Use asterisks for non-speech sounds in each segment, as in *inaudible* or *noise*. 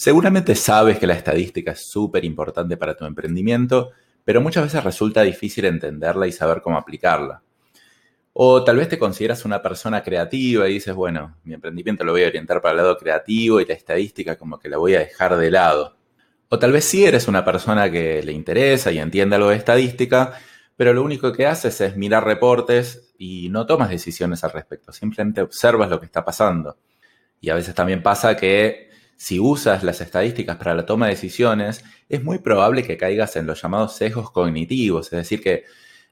Seguramente sabes que la estadística es súper importante para tu emprendimiento, pero muchas veces resulta difícil entenderla y saber cómo aplicarla. O tal vez te consideras una persona creativa y dices, bueno, mi emprendimiento lo voy a orientar para el lado creativo y la estadística como que la voy a dejar de lado. O tal vez sí eres una persona que le interesa y entiende algo de estadística, pero lo único que haces es mirar reportes y no tomas decisiones al respecto, simplemente observas lo que está pasando. Y a veces también pasa que si usas las estadísticas para la toma de decisiones, es muy probable que caigas en los llamados sesgos cognitivos, es decir, que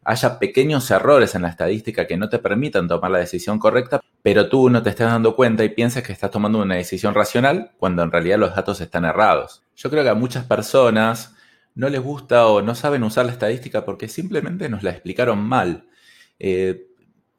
haya pequeños errores en la estadística que no te permitan tomar la decisión correcta, pero tú no te estés dando cuenta y piensas que estás tomando una decisión racional cuando en realidad los datos están errados. Yo creo que a muchas personas no les gusta o no saben usar la estadística porque simplemente nos la explicaron mal. Eh,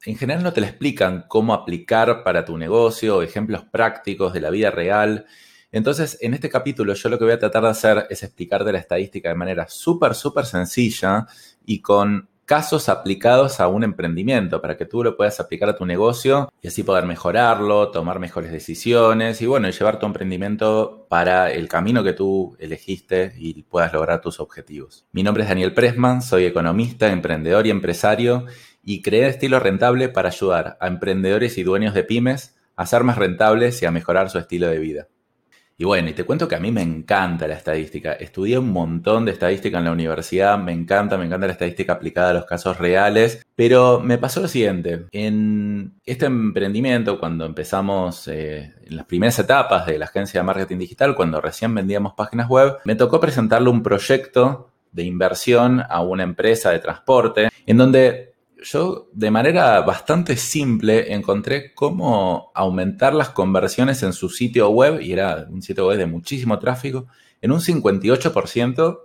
en general no te la explican cómo aplicar para tu negocio, ejemplos prácticos de la vida real. Entonces, en este capítulo yo lo que voy a tratar de hacer es explicarte la estadística de manera súper, súper sencilla y con casos aplicados a un emprendimiento para que tú lo puedas aplicar a tu negocio y así poder mejorarlo, tomar mejores decisiones y bueno, llevar tu emprendimiento para el camino que tú elegiste y puedas lograr tus objetivos. Mi nombre es Daniel Pressman, soy economista, emprendedor y empresario y creé estilo rentable para ayudar a emprendedores y dueños de pymes a ser más rentables y a mejorar su estilo de vida. Y bueno, y te cuento que a mí me encanta la estadística. Estudié un montón de estadística en la universidad, me encanta, me encanta la estadística aplicada a los casos reales, pero me pasó lo siguiente. En este emprendimiento, cuando empezamos eh, en las primeras etapas de la agencia de marketing digital, cuando recién vendíamos páginas web, me tocó presentarle un proyecto de inversión a una empresa de transporte, en donde yo de manera bastante simple encontré cómo aumentar las conversiones en su sitio web, y era un sitio web de muchísimo tráfico, en un 58%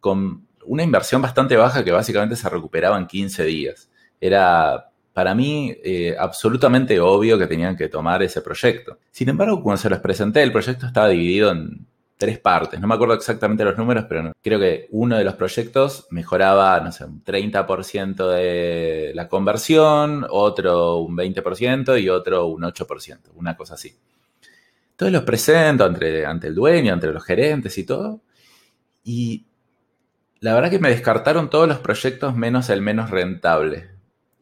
con una inversión bastante baja que básicamente se recuperaba en 15 días. Era para mí eh, absolutamente obvio que tenían que tomar ese proyecto. Sin embargo, cuando se los presenté, el proyecto estaba dividido en tres partes. No me acuerdo exactamente los números, pero creo que uno de los proyectos mejoraba, no sé, un 30% de la conversión, otro un 20% y otro un 8%, una cosa así. Entonces los presento ante, el dueño, ante los gerentes y todo. Y la verdad que me descartaron todos los proyectos menos el menos rentable.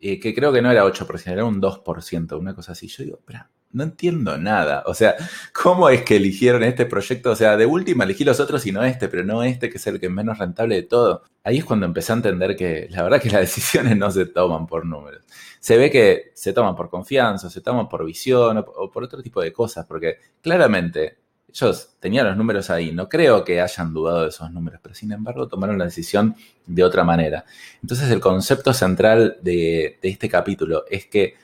Y que creo que no era 8%, era un 2%, una cosa así. Yo digo, espera, no entiendo nada. O sea, ¿cómo es que eligieron este proyecto? O sea, de última elegí los otros y no este, pero no este que es el que es menos rentable de todo. Ahí es cuando empecé a entender que la verdad que las *laughs* decisiones no se toman por números. Se ve que se toman por confianza, se toman por visión o por otro tipo de cosas, porque claramente ellos tenían los números ahí. No creo que hayan dudado de esos números, pero sin embargo tomaron la decisión de otra manera. Entonces el concepto central de, este capítulo es que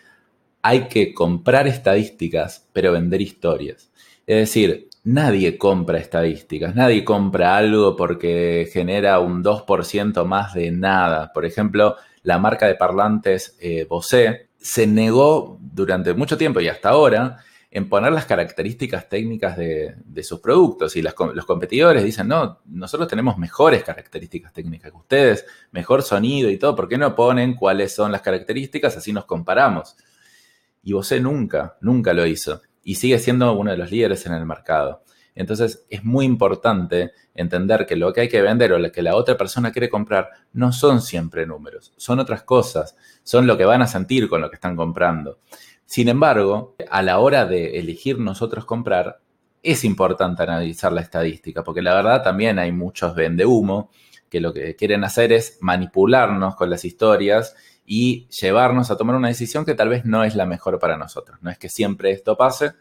hay que comprar estadísticas, pero vender historias. Es decir, nadie compra estadísticas, nadie compra algo porque genera un 2% más de nada. Por ejemplo, la marca de parlantes eh, Bose se negó durante mucho tiempo y hasta ahora en poner las características técnicas de, sus productos. Y los competidores dicen, no, nosotros tenemos mejores características técnicas que ustedes, mejor sonido y todo, ¿por qué no ponen cuáles son las características? Así nos comparamos. Y Bose nunca, nunca lo hizo. Y sigue siendo uno de los líderes en el mercado. Entonces es muy importante entender que lo que hay que vender o lo que la otra persona quiere comprar no son siempre números, son otras cosas, son lo que van a sentir con lo que están comprando. Sin embargo, a la hora de elegir nosotros comprar, es importante analizar la estadística, porque la verdad también hay muchos vende humo que lo que quieren hacer es manipularnos con las historias y llevarnos a tomar una decisión que tal vez no es la mejor para nosotros. No es que siempre esto pase,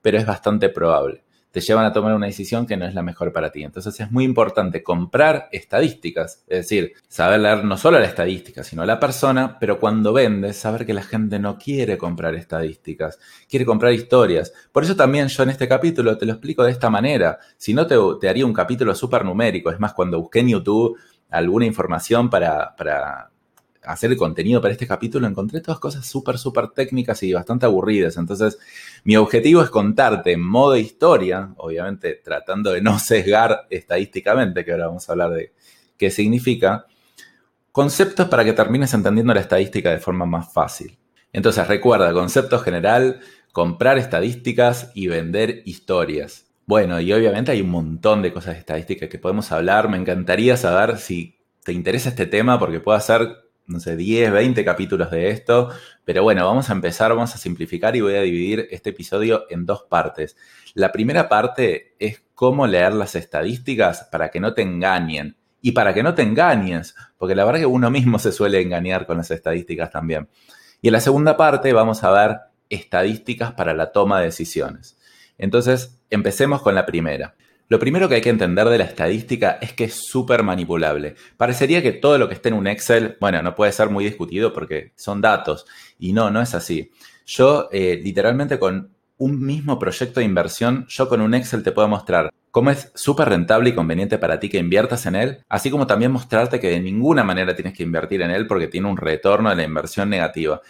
pero es bastante probable. Te llevan a tomar una decisión que no es la mejor para ti. Entonces es muy importante comprar estadísticas, es decir, saber leer no solo la estadística, sino la persona, pero cuando vendes, saber que la gente no quiere comprar estadísticas, quiere comprar historias. Por eso también yo en este capítulo te lo explico de esta manera. Si no, te, te haría un capítulo súper numérico. Es más, cuando busqué en YouTube alguna información para, para hacer el contenido para este capítulo, encontré todas cosas súper, súper técnicas y bastante aburridas. Entonces, mi objetivo es contarte en modo historia, obviamente tratando de no *laughs* sesgar estadísticamente, que ahora vamos a hablar de qué significa, conceptos para que termines entendiendo la estadística de forma más fácil. Entonces, recuerda, concepto general, comprar estadísticas y vender historias. Bueno, y obviamente hay un montón de cosas estadísticas que podemos hablar. Me encantaría saber si te interesa este tema porque puedo hacer, no sé, 10, 20 capítulos de esto. Pero bueno, vamos a empezar, vamos a simplificar y voy a dividir este episodio en dos partes. La primera parte es cómo leer las estadísticas para que no te engañen y para que no te engañes, porque la verdad que uno mismo se suele engañar con las estadísticas también. Y en la segunda parte vamos a ver estadísticas para la toma de decisiones. Entonces, empecemos con la primera. Lo primero que hay que entender de la estadística es que es súper manipulable. Parecería que todo lo que esté en un Excel, bueno, no puede ser muy discutido porque son datos. Y no, no es así. Yo eh, literalmente con un mismo proyecto de inversión, yo con un Excel te puedo mostrar cómo es súper rentable y conveniente para ti que inviertas en él, así como también mostrarte que de ninguna manera tienes que invertir en él porque tiene un retorno de la inversión negativa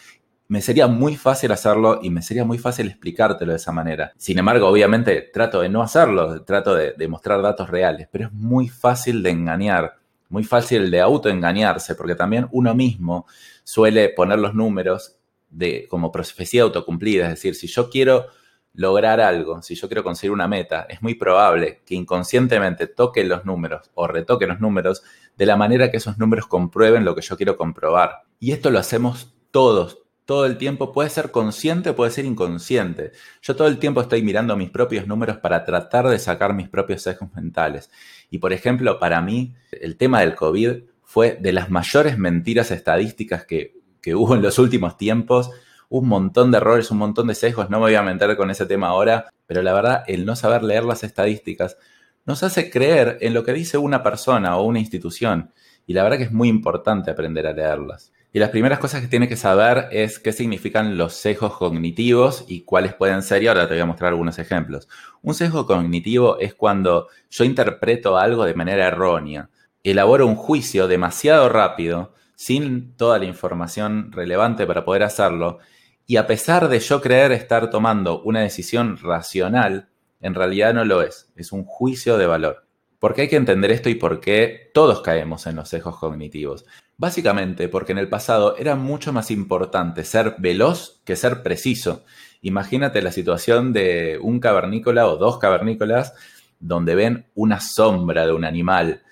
me sería muy fácil hacerlo y me sería muy fácil explicártelo de esa manera. Sin embargo, obviamente trato de no hacerlo, trato de, mostrar datos reales, pero es muy fácil de engañar, muy fácil de autoengañarse, porque también uno mismo suele poner los números de, como profecía autocumplida, es decir, si yo quiero lograr algo, si yo quiero conseguir una meta, es muy probable que inconscientemente toque los números o retoque los números de la manera que esos números comprueben lo que yo quiero comprobar. Y esto lo hacemos todos, todo el tiempo, puede ser consciente, puede ser inconsciente. Yo todo el tiempo estoy mirando mis propios números para tratar de sacar mis propios sesgos mentales. Y por ejemplo, para mí, el tema del COVID fue de las mayores mentiras estadísticas que, que hubo en los últimos tiempos. Un montón de errores, un montón de sesgos, no me voy a meter con ese tema ahora, pero la verdad, el no saber leer las estadísticas nos hace creer en lo que dice una persona o una institución. Y la verdad que es muy importante aprender a leerlas. Y las primeras cosas que tiene que saber es qué significan los sesgos cognitivos y cuáles pueden ser, y ahora te voy a mostrar algunos ejemplos. Un sesgo cognitivo es cuando yo interpreto algo de manera errónea, elaboro un juicio demasiado rápido, sin toda la información relevante para poder hacerlo, y a pesar de yo creer estar tomando una decisión racional, en realidad no lo es, es un juicio de valor. ¿Por qué hay que entender esto y por qué todos caemos en los sesgos cognitivos? Básicamente porque en el pasado era mucho más importante ser veloz que ser preciso. Imagínate la situación de un cavernícola o dos cavernícolas donde ven una sombra de un animal.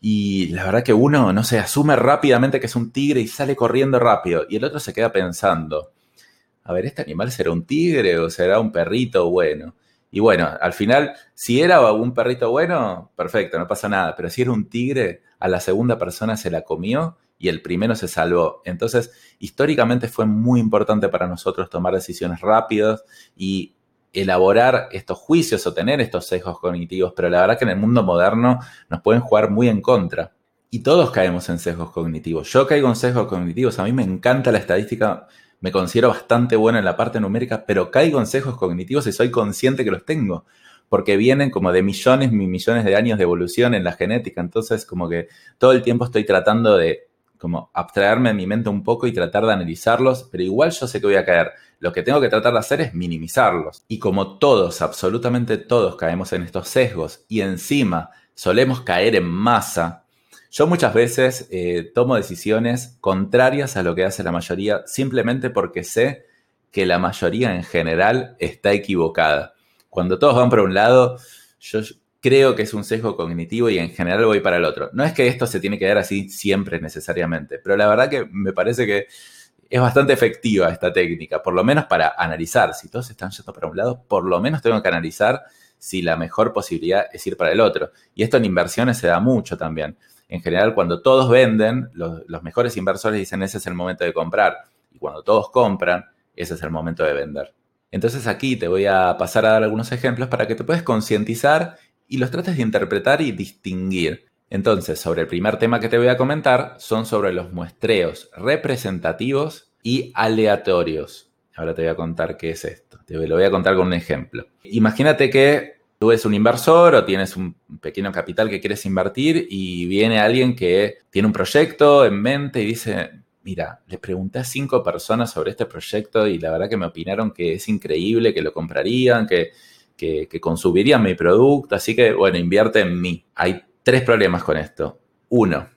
Y la verdad que uno, no se asume rápidamente que es un tigre y sale corriendo rápido. Y el otro se queda pensando, a ver, ¿este animal será un tigre o será un perrito bueno? Y bueno, al final, si era un perrito bueno, perfecto, no pasa nada. Pero si era un tigre, a la segunda persona se la comió y el primero se salvó. Entonces, históricamente fue muy importante para nosotros tomar decisiones rápidas y elaborar estos juicios o tener estos sesgos cognitivos, pero la verdad que en el mundo moderno nos pueden jugar muy en contra. Y todos caemos en sesgos cognitivos. Yo caigo en sesgos cognitivos. A mí me encanta la estadística me considero bastante bueno en la parte numérica, pero caigo en sesgos cognitivos y soy consciente que los tengo, porque vienen como de millones y millones de años de evolución en la genética, entonces como que todo el tiempo estoy tratando de como abstraerme de mi mente un poco y tratar de analizarlos, pero igual yo sé que voy a caer. Lo que tengo que tratar de hacer es minimizarlos. Y como todos, absolutamente todos caemos en estos sesgos y encima solemos caer en masa, yo muchas veces eh, tomo decisiones contrarias a lo que hace la mayoría simplemente porque sé que la mayoría en general está equivocada. Cuando todos van para un lado, yo creo que es un sesgo cognitivo y en general voy para el otro. No es que esto se tiene que dar así siempre necesariamente, pero la verdad que me parece que es bastante efectiva esta técnica, por lo menos para analizar. Si todos están yendo para un lado, por lo menos tengo que analizar si la mejor posibilidad es ir para el otro. Y esto en inversiones se da mucho también en general cuando todos venden, los, mejores inversores dicen ese es el momento de comprar. Y cuando todos compran, ese es el momento de vender. Entonces aquí te voy a pasar a dar algunos ejemplos para que te puedas concientizar y los trates de interpretar y distinguir. Entonces, sobre el primer tema que te voy a comentar son sobre los muestreos representativos y aleatorios. Ahora te voy a contar qué es esto. Te lo voy a contar con un ejemplo. Imagínate que tú eres un inversor o tienes un pequeño capital que quieres invertir y viene alguien que tiene un proyecto en mente y dice, mira, le pregunté a cinco personas sobre este proyecto y la verdad que me opinaron que es increíble, que lo comprarían, que, que, que consumirían mi producto, así que bueno, invierte en mí. Hay tres problemas con esto. Uno,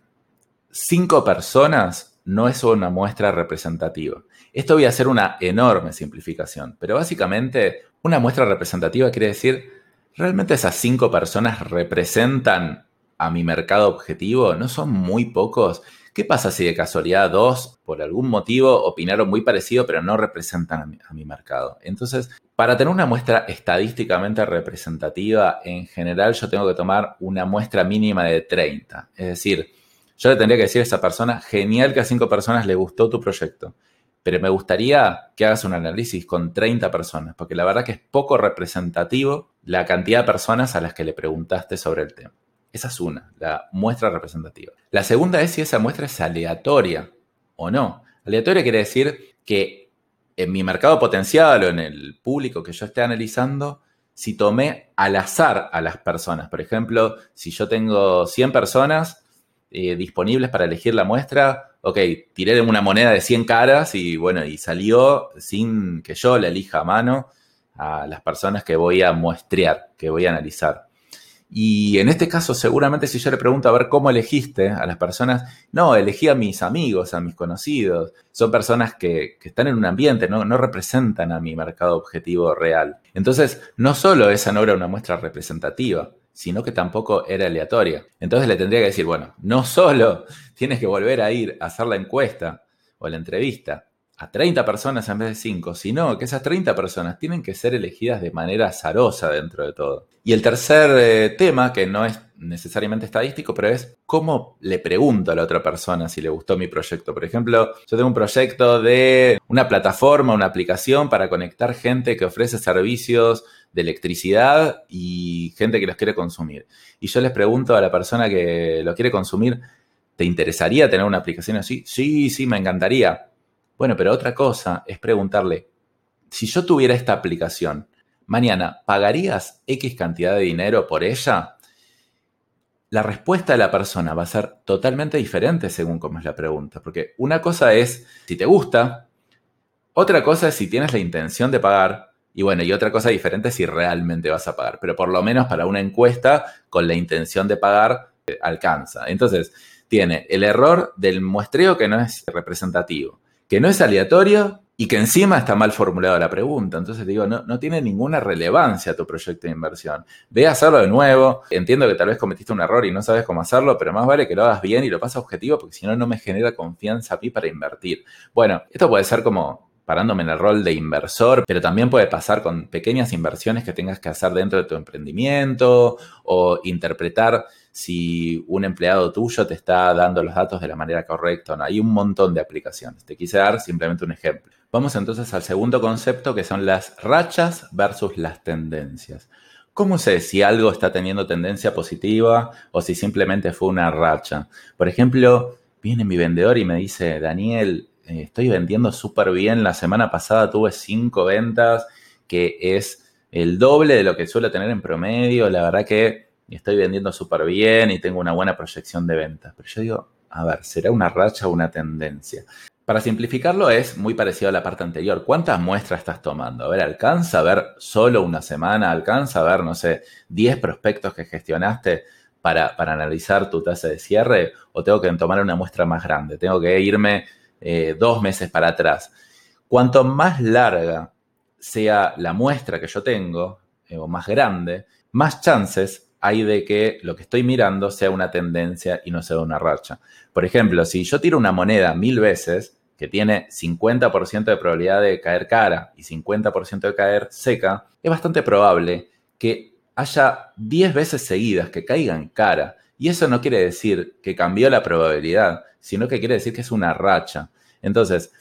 cinco personas no es una muestra representativa. Esto voy a hacer una enorme simplificación, pero básicamente una muestra representativa quiere decir ¿realmente esas cinco personas representan a mi mercado objetivo? ¿No son muy pocos? ¿Qué pasa si de casualidad dos, por algún motivo, opinaron muy parecido, pero no representan a mi, mercado? Entonces, para tener una muestra estadísticamente representativa, en general yo tengo que tomar una muestra mínima de 30. Es decir, yo le tendría que decir a esa persona, genial que a cinco personas le gustó tu proyecto, pero me gustaría que hagas un análisis con 30 personas, porque la verdad que es poco representativo la cantidad de personas a las que le preguntaste sobre el tema. Esa es una, la muestra representativa. La segunda es si esa muestra es aleatoria o no. Aleatoria quiere decir que en mi mercado potencial o en el público que yo esté analizando, si tomé al azar a las personas. Por ejemplo, si yo tengo 100 personas eh, disponibles para elegir la muestra, ok, tiré una moneda de 100 caras y bueno, y salió sin que yo la elija a mano a las personas que voy a muestrear, que voy a analizar. Y en este caso, seguramente si yo le pregunto a ver cómo elegiste a las personas, no, elegí a mis amigos, a mis conocidos. Son personas que, están en un ambiente, no, no, representan a mi mercado objetivo real. Entonces, no solo esa no era una muestra representativa, sino que tampoco era aleatoria. Entonces le tendría que decir, bueno, no solo tienes que volver a ir a hacer la encuesta o la entrevista, a 30 personas en vez de 5, sino que esas 30 personas tienen que ser elegidas de manera azarosa dentro de todo. Y el tercer eh, tema, que no es necesariamente estadístico, pero es cómo le pregunto a la otra persona si le gustó mi proyecto. Por ejemplo, yo tengo un proyecto de una plataforma, una aplicación para conectar gente que ofrece servicios de electricidad y gente que los quiere consumir. Y yo les pregunto a la persona que lo quiere consumir, ¿te interesaría tener una aplicación así? Sí, sí, me encantaría. Bueno, pero otra cosa es preguntarle, si yo tuviera esta aplicación, mañana, ¿pagarías X cantidad de dinero por ella? La respuesta de la persona va a ser totalmente diferente según cómo es la pregunta, porque una cosa es si te gusta, otra cosa es si tienes la intención de pagar, y bueno, y otra cosa diferente es si realmente vas a pagar, pero por lo menos para una encuesta con la intención de pagar eh, alcanza. Entonces, tiene el error del muestreo que no es representativo que no es aleatorio y que encima está mal formulada la pregunta. Entonces digo, no, no tiene ninguna relevancia tu proyecto de inversión. Ve a hacerlo de nuevo. Entiendo que tal vez cometiste un error y no sabes cómo hacerlo, pero más vale que lo hagas bien y lo pases objetivo porque si no, no me genera confianza a mí para invertir. Bueno, esto puede ser como parándome en el rol de inversor, pero también puede pasar con pequeñas inversiones que tengas que hacer dentro de tu emprendimiento o interpretar si un empleado tuyo te está dando los datos de la manera correcta o no. Hay un montón de aplicaciones. Te quise dar simplemente un ejemplo. Vamos entonces al segundo concepto que son las rachas versus las tendencias. ¿Cómo sé si algo está teniendo tendencia positiva o si simplemente fue una racha? Por ejemplo, viene mi vendedor y me dice, Daniel, eh, estoy vendiendo súper bien. La semana pasada tuve cinco ventas, que es el doble de lo que suelo tener en promedio. La verdad que estoy vendiendo súper bien y tengo una buena proyección de ventas. Pero yo digo, a ver, ¿será una racha o una tendencia? Para simplificarlo es muy parecido a la parte anterior. ¿Cuántas muestras estás tomando? A ver, ¿alcanza a ver solo una semana? ¿Alcanza a ver, no sé, 10 prospectos que gestionaste para, para analizar tu tasa de cierre? ¿O tengo que tomar una muestra más grande? Tengo que irme eh, dos meses para atrás. Cuanto más larga sea la muestra que yo tengo, eh, o más grande, más chances hay de que lo que estoy mirando sea una tendencia y no sea una racha. Por ejemplo, si yo tiro una moneda mil veces, que tiene 50% de probabilidad de caer cara y 50% de caer seca, es bastante probable que haya 10 veces seguidas que caigan cara. Y eso no quiere decir que cambió la probabilidad, sino que quiere decir que es una racha. Entonces,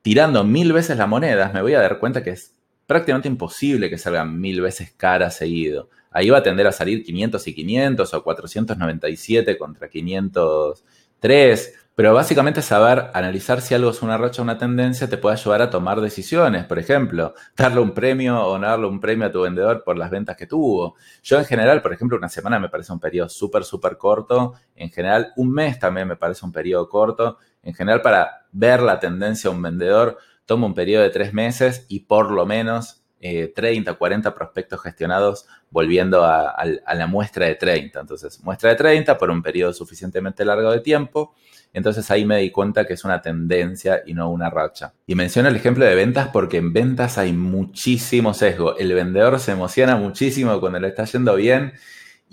tirando mil veces las monedas, me voy a dar cuenta que es prácticamente imposible que salgan mil veces cara seguido. Ahí va a tender a salir 500 y 500 o 497 contra 503 pero básicamente saber analizar si algo es una racha o una tendencia te puede ayudar a tomar decisiones. Por ejemplo, darle un premio o no darle un premio a tu vendedor por las ventas que tuvo. Yo en general, por ejemplo, una semana me parece un periodo súper, súper corto. En general, un mes también me parece un periodo corto. En general, para ver la tendencia a un vendedor, tomo un periodo de tres meses y por lo menos 30, eh, 40 prospectos gestionados volviendo a, la muestra de 30. Entonces, muestra de 30 por un periodo suficientemente largo de tiempo. Entonces ahí me di cuenta que es una tendencia y no una racha. Y menciono el ejemplo de ventas porque en ventas hay muchísimo sesgo. El vendedor se emociona muchísimo cuando le está yendo bien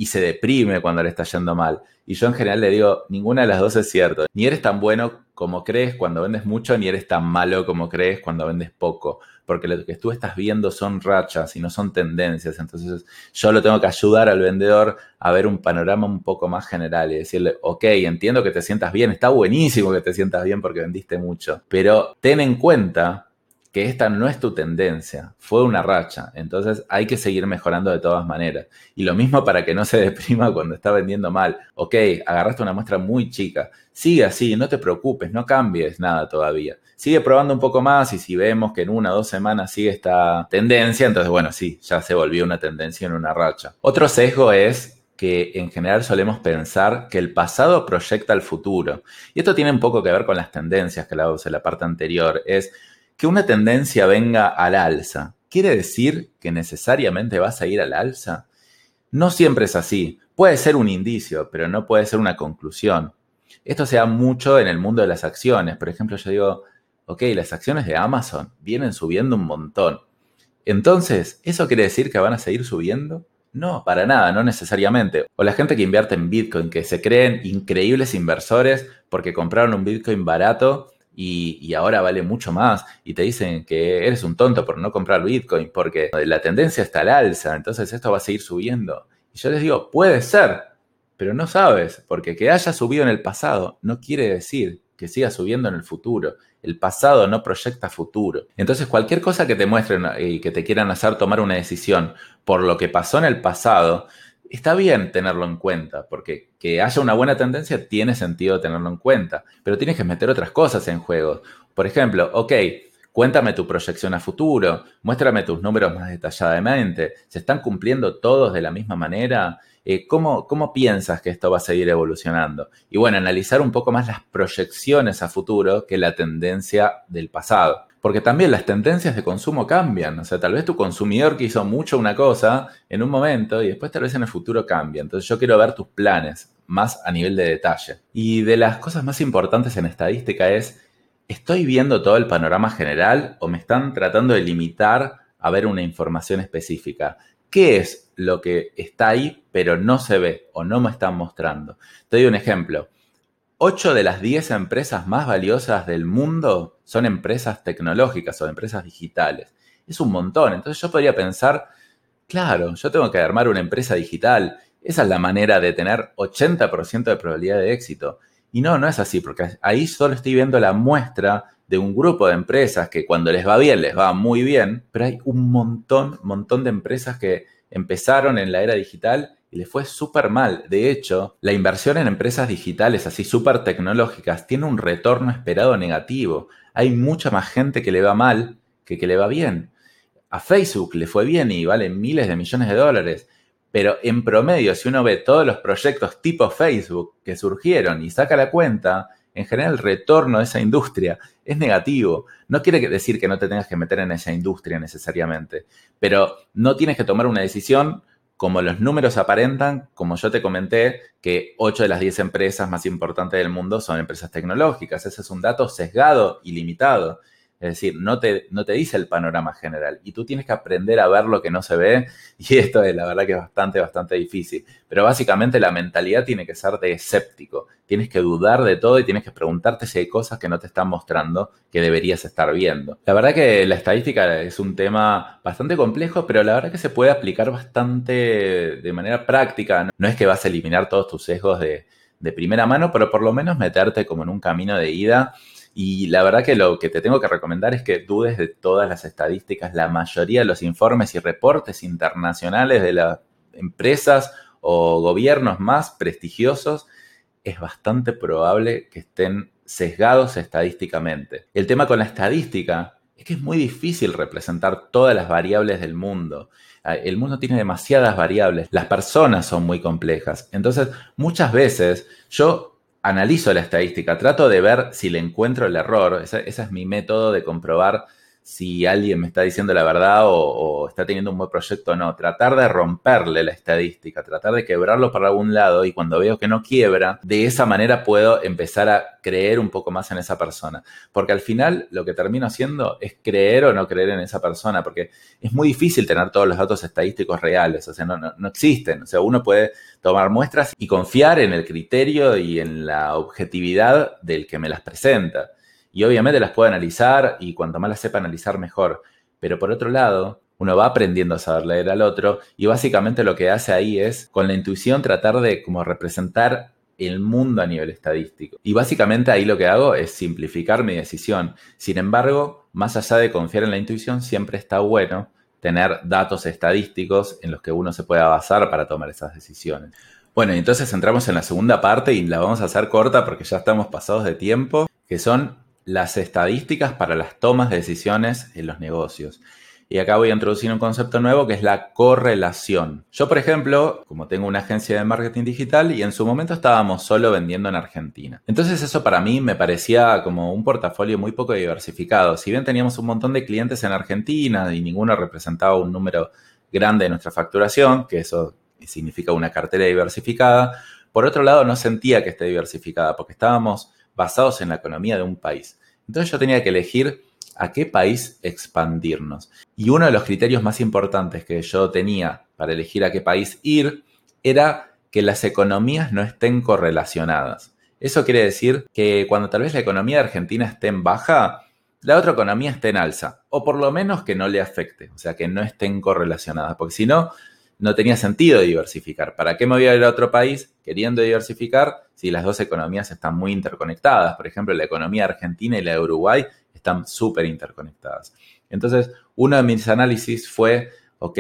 y se deprime cuando le está yendo mal. Y yo en general le digo, ninguna de las dos es cierto. Ni eres tan bueno como crees cuando vendes mucho, ni eres tan malo como crees cuando vendes poco porque lo que tú estás viendo son rachas y no son tendencias. Entonces yo lo tengo que ayudar al vendedor a ver un panorama un poco más general y decirle, ok, entiendo que te sientas bien, está buenísimo que te sientas bien porque vendiste mucho, pero ten en cuenta que esta no es tu tendencia, fue una racha, entonces hay que seguir mejorando de todas maneras. Y lo mismo para que no se *laughs* deprima cuando está vendiendo mal. Ok, agarraste una muestra muy chica, sigue así, no te preocupes, no cambies nada todavía. Sigue probando un poco más y si vemos que en una o dos semanas sigue esta tendencia, entonces bueno, sí, ya se volvió una tendencia en una racha. Otro sesgo es que en general solemos pensar que el pasado proyecta el futuro. Y esto tiene un poco que ver con las tendencias que la en la parte anterior. Es que una tendencia venga al alza, ¿quiere decir que necesariamente vas a ir al alza? No siempre es así. Puede ser un indicio, pero no puede ser una conclusión. Esto se da mucho en el mundo de las acciones. Por ejemplo, yo digo, ok, las acciones de Amazon vienen subiendo un montón. Entonces, ¿eso quiere decir que van a seguir subiendo? No, para nada, no necesariamente. O la gente que invierte en Bitcoin, que se creen increíbles inversores porque compraron un Bitcoin barato y, ahora vale mucho más y te dicen que eres un tonto por no comprar Bitcoin porque la tendencia está al alza, entonces esto va a seguir subiendo. Y yo les digo, puede ser, pero no sabes, porque que haya subido en el pasado no quiere decir que siga subiendo en el futuro. El pasado no proyecta futuro. Entonces cualquier cosa que te muestren y que te quieran hacer tomar una decisión por lo que pasó en el pasado, está bien tenerlo en cuenta, porque que haya una buena tendencia tiene sentido tenerlo en cuenta, pero tienes que meter otras cosas en juego. Por ejemplo, ok, cuéntame tu proyección a futuro, muéstrame tus números más detalladamente, ¿se están cumpliendo todos de la misma manera? Eh, ¿cómo, ¿Cómo piensas que esto va a seguir evolucionando? Y bueno, analizar un poco más las proyecciones a futuro que la tendencia del pasado. Porque también las tendencias de consumo cambian. O sea, tal vez tu consumidor que hizo mucho una cosa en un momento y después tal vez en el futuro cambia. Entonces yo quiero ver tus planes más a nivel de detalle. Y de las cosas más importantes en estadística es, ¿estoy viendo todo el panorama general o me están tratando de limitar a ver una información específica? ¿Qué es lo que está ahí pero no se ve o no me están mostrando? Te doy un ejemplo. 8 de las 10 empresas más valiosas del mundo son empresas tecnológicas o empresas digitales. Es un montón. Entonces yo podría pensar, claro, yo tengo que armar una empresa digital. Esa es la manera de tener 80% de probabilidad de éxito. Y no, no es así, porque ahí solo estoy viendo la muestra de un grupo de empresas que cuando les va bien, les va muy bien, pero hay un montón, montón de empresas que empezaron en la era digital y le fue súper mal. De hecho, la inversión en empresas digitales así súper tecnológicas tiene un retorno esperado negativo. Hay mucha más gente que le va mal que que le va bien. A Facebook le fue bien y vale miles de millones de dólares. Pero en promedio, si uno ve todos los proyectos tipo Facebook que surgieron y saca la cuenta, en general el retorno de esa industria es negativo. No quiere decir que no te tengas que meter en esa industria necesariamente, pero no tienes que tomar una decisión como los números aparentan, como yo te comenté, que 8 de las 10 empresas más importantes del mundo son empresas tecnológicas. Ese es un dato sesgado y limitado. Es decir, no te, no te dice el panorama general y tú tienes que aprender a ver lo que no se ve *laughs* y esto es la verdad que es bastante, bastante difícil. Pero básicamente la mentalidad tiene que ser de escéptico. Tienes que dudar de todo y tienes que preguntarte si hay cosas que no te están mostrando que deberías estar viendo. La verdad que la estadística es un tema bastante complejo, pero la verdad que se puede aplicar bastante de manera práctica. No es que vas a eliminar todos tus sesgos de, de primera mano, pero por lo menos meterte como en un camino de ida y la verdad que lo que te tengo que recomendar es que dudes de todas las estadísticas, la mayoría de los informes y reportes internacionales de las empresas o gobiernos más prestigiosos, es bastante probable que estén sesgados estadísticamente. El tema con la estadística es que es muy difícil representar todas las variables del mundo. Ah, el mundo tiene demasiadas variables, las personas son muy complejas. Entonces, muchas veces yo analizo la estadística, trato de ver si le encuentro el error, ese, es mi método de comprobar si alguien me está diciendo la verdad o, está teniendo un buen proyecto o no. Tratar de romperle la estadística, tratar de quebrarlo para algún lado y cuando veo que no quiebra, de esa manera puedo empezar a creer un poco más en esa persona. Porque al final lo que termino haciendo es creer o no creer en esa persona, porque es muy difícil tener todos los datos estadísticos reales, o sea, no, no, existen. O sea, uno puede tomar muestras y confiar en el criterio y en la objetividad del que me las presenta. Y obviamente las puedo analizar y cuanto más las sepa analizar mejor. Pero por otro lado, uno va aprendiendo a saber leer al otro y básicamente lo que hace ahí es con la intuición tratar de como representar el mundo a nivel estadístico. Y básicamente ahí lo que hago es simplificar mi decisión. Sin embargo, más allá de confiar en la intuición, siempre está bueno tener datos estadísticos en los que uno se pueda basar para tomar esas decisiones. Bueno, entonces entramos en la segunda parte y la vamos a hacer corta porque ya estamos pasados de tiempo, que son las estadísticas para las tomas de decisiones en los negocios. Y acá voy a introducir un concepto nuevo que es la correlación. Yo, por ejemplo, como tengo una agencia de marketing digital y en su momento estábamos solo vendiendo en Argentina. Entonces eso para mí me parecía como un portafolio muy poco diversificado. Si bien teníamos un montón de clientes en Argentina y ninguno representaba un número grande de nuestra facturación, que eso significa una cartera diversificada, por otro lado no sentía que esté diversificada porque estábamos basados en la economía de un país. Entonces yo tenía que elegir a qué país expandirnos. Y uno de los criterios más importantes que yo tenía para elegir a qué país ir era que las economías no estén correlacionadas. Eso quiere decir que cuando tal vez la economía de Argentina esté en baja, la otra economía esté en alza, o por lo menos que no le afecte, o sea, que no estén correlacionadas, porque si no, no tenía sentido diversificar. ¿Para qué me voy a ir a otro país queriendo diversificar si las dos economías están muy interconectadas? Por ejemplo, la economía argentina y la de Uruguay están súper interconectadas. Entonces, uno de mis análisis fue, ok,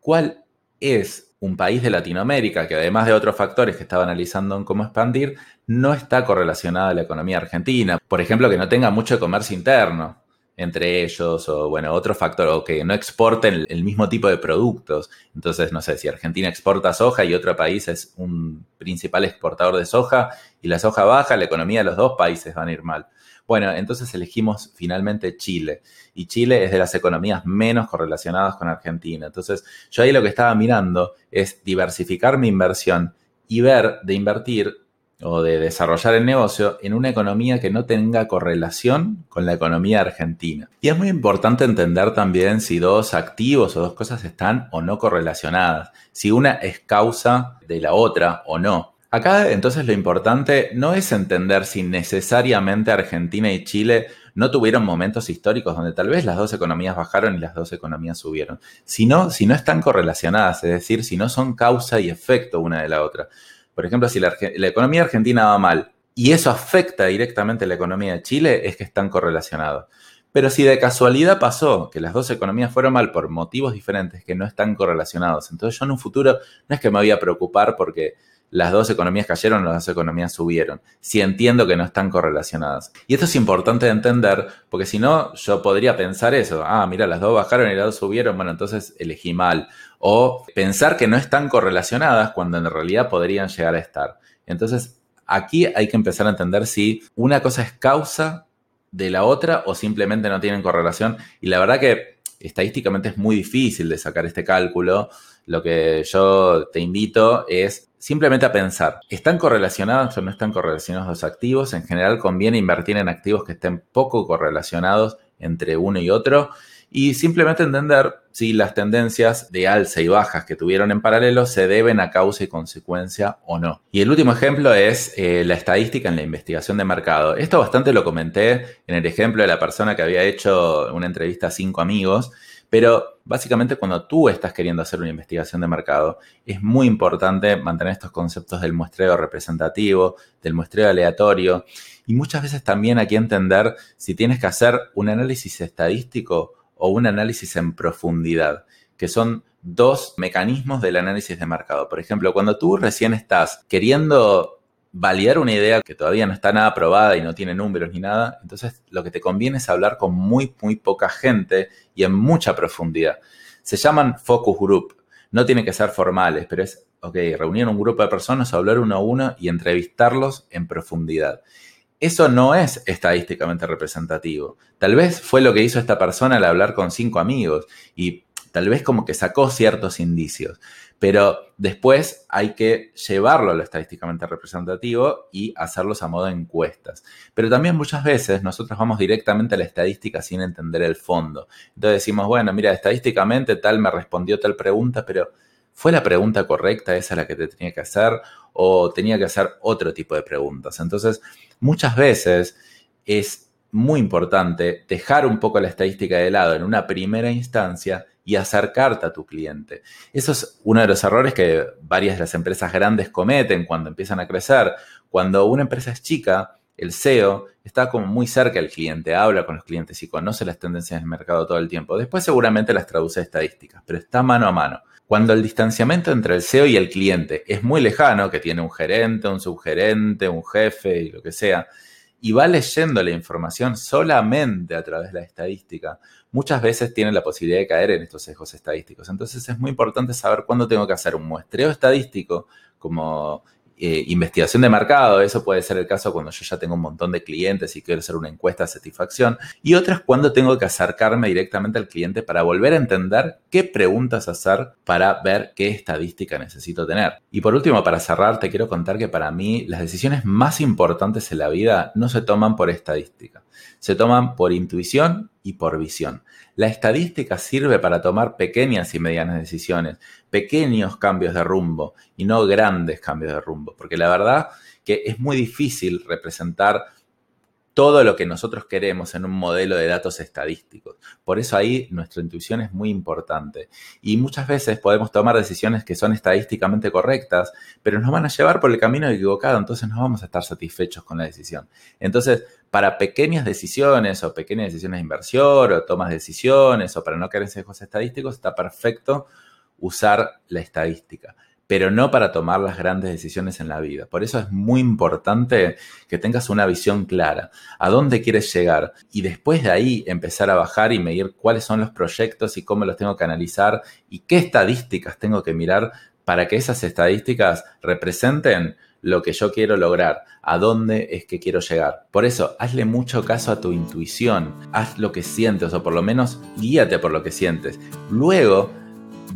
¿cuál es un país de Latinoamérica que además de otros factores que estaba analizando en cómo expandir, no está correlacionada a la economía argentina? Por ejemplo, que no tenga mucho comercio interno entre ellos o, bueno, otro factor, o que no exporten el mismo tipo de productos. Entonces, no sé, si Argentina exporta soja y otro país es un principal exportador de soja y la soja baja, la economía de los dos países van a ir mal. Bueno, entonces elegimos finalmente Chile. Y Chile es de las economías menos correlacionadas con Argentina. Entonces, yo ahí lo que estaba mirando es diversificar mi inversión y ver de invertir o de desarrollar el negocio en una economía que no tenga correlación con la economía argentina. Y es muy importante entender también si dos activos o dos cosas están o no correlacionadas, si una es causa de la otra o no. Acá entonces lo importante no es entender si necesariamente Argentina y Chile no tuvieron momentos históricos donde tal vez las dos economías bajaron y las dos economías subieron, sino si no están correlacionadas, es decir, si no son causa y efecto una de la otra. Por ejemplo, si la, economía argentina va mal y eso afecta directamente la economía de Chile, es que están correlacionados. Pero si de casualidad pasó que las dos economías fueron mal por motivos diferentes que no están correlacionados, entonces yo en un futuro no es que me voy a preocupar porque las dos economías cayeron, las dos economías subieron. Si entiendo que no están correlacionadas. Y esto es importante de entender, porque si no, yo podría pensar eso. Ah, mira, las dos bajaron y las dos subieron, bueno, entonces elegí mal. O pensar que no están correlacionadas cuando en realidad podrían llegar a estar. Entonces, aquí hay que empezar a entender si una cosa es causa de la otra o simplemente no tienen correlación. Y la verdad que estadísticamente es muy difícil de sacar este cálculo. Lo que yo te invito es simplemente a pensar, ¿están correlacionados o no están correlacionados los activos? En general conviene invertir en activos que estén poco correlacionados entre uno y otro y simplemente entender si las tendencias de alza y bajas que tuvieron en paralelo se deben a causa y consecuencia o no. Y el último ejemplo es eh, la estadística en la investigación de mercado. Esto bastante lo comenté en el ejemplo de la persona que había hecho una entrevista a cinco amigos pero básicamente cuando tú estás queriendo hacer una investigación de mercado, es muy importante mantener estos conceptos del muestreo representativo, del muestreo aleatorio, y muchas veces también hay que entender si tienes que hacer un análisis estadístico o un análisis en profundidad, que son dos mecanismos del análisis de mercado. Por ejemplo, cuando tú recién estás queriendo validar una idea que todavía no está nada probada y no tiene números ni nada, entonces lo que te conviene es hablar con muy, muy poca gente y en mucha profundidad. Se llaman focus group. No tienen que ser formales, pero es, ok, reunir un grupo de personas, hablar uno a uno y entrevistarlos en profundidad. eso no es estadísticamente representativo. Tal vez fue lo que hizo esta persona al hablar con cinco amigos y tal vez como que sacó ciertos indicios, pero después hay que llevarlo a lo estadísticamente representativo y hacerlos a modo de encuestas. Pero también muchas veces nosotros vamos directamente a la estadística sin entender el fondo. Entonces decimos, bueno, mira, estadísticamente tal me respondió tal pregunta, pero ¿fue la pregunta correcta esa la que te tenía que hacer o tenía que hacer otro tipo de preguntas? Entonces, muchas veces es muy importante dejar un poco la estadística de lado en una primera instancia y acercarte a tu cliente. Eso es uno de los errores que varias de las empresas grandes cometen cuando empiezan a crecer. Cuando una empresa es chica, el CEO está como muy cerca del cliente, habla con los clientes y conoce las tendencias del mercado todo el tiempo. Después seguramente las traduce a estadísticas, pero está mano a mano. Cuando el distanciamiento entre el CEO y el cliente es muy lejano, que tiene un gerente, un subgerente, un jefe y lo que sea, y va leyendo la información solamente a través de la estadística, muchas veces tiene la posibilidad de caer en estos sesgos estadísticos. Entonces es muy importante saber cuándo tengo que hacer un muestreo estadístico como eh, investigación de mercado, eso puede ser el caso cuando yo ya tengo un montón de clientes y quiero hacer una encuesta de satisfacción, y otras cuando tengo que acercarme directamente al cliente para volver a entender qué preguntas hacer para ver qué estadística necesito tener. Y por último, para cerrar, te quiero contar que para mí las decisiones más importantes en la vida no se toman por estadística, se toman por intuición y por visión. La estadística sirve para tomar pequeñas y medianas decisiones, pequeños cambios de rumbo y no grandes cambios de rumbo, porque la verdad que es muy difícil representar todo lo que nosotros queremos en un modelo de datos estadísticos. Por eso ahí nuestra intuición es muy importante. Y muchas veces podemos tomar decisiones que son estadísticamente correctas, pero nos van a llevar por el camino equivocado, entonces no vamos a estar satisfechos con la decisión. Entonces, para pequeñas decisiones o pequeñas decisiones de inversión o tomas de decisiones o para no caer en sesgos estadísticos, está perfecto usar la estadística pero no para tomar las grandes decisiones en la vida. Por eso es muy importante que tengas una visión clara, a dónde quieres llegar y después de ahí empezar a bajar y medir cuáles son los proyectos y cómo los tengo que analizar y qué estadísticas tengo que mirar para que esas estadísticas representen lo que yo quiero lograr, a dónde es que quiero llegar. Por eso, hazle mucho caso a tu intuición, haz lo que sientes o por lo menos guíate por lo que sientes. Luego,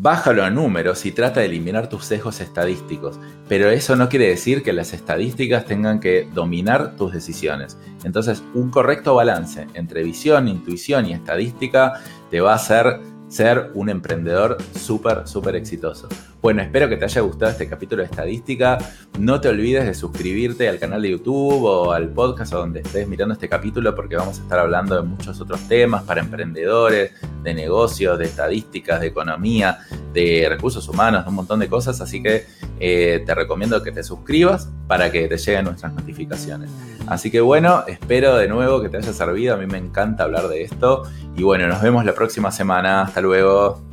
bájalo a números y trata de eliminar tus sesgos estadísticos, pero eso no quiere decir que las estadísticas tengan que dominar tus decisiones. Entonces, un correcto balance entre visión, intuición y estadística te va a hacer ser un emprendedor súper, súper exitoso. Bueno, espero que te haya gustado este capítulo de estadística. No te olvides de suscribirte al canal de YouTube o al podcast o donde estés mirando este capítulo porque vamos a estar hablando de muchos otros temas para emprendedores, de negocios, de estadísticas, de economía, de recursos humanos, de un montón de cosas. Así que eh, te recomiendo que te suscribas para que te lleguen nuestras notificaciones. Así que bueno, espero de nuevo que te haya servido. A mí me encanta hablar de esto. Y bueno, nos vemos la próxima semana. Luego.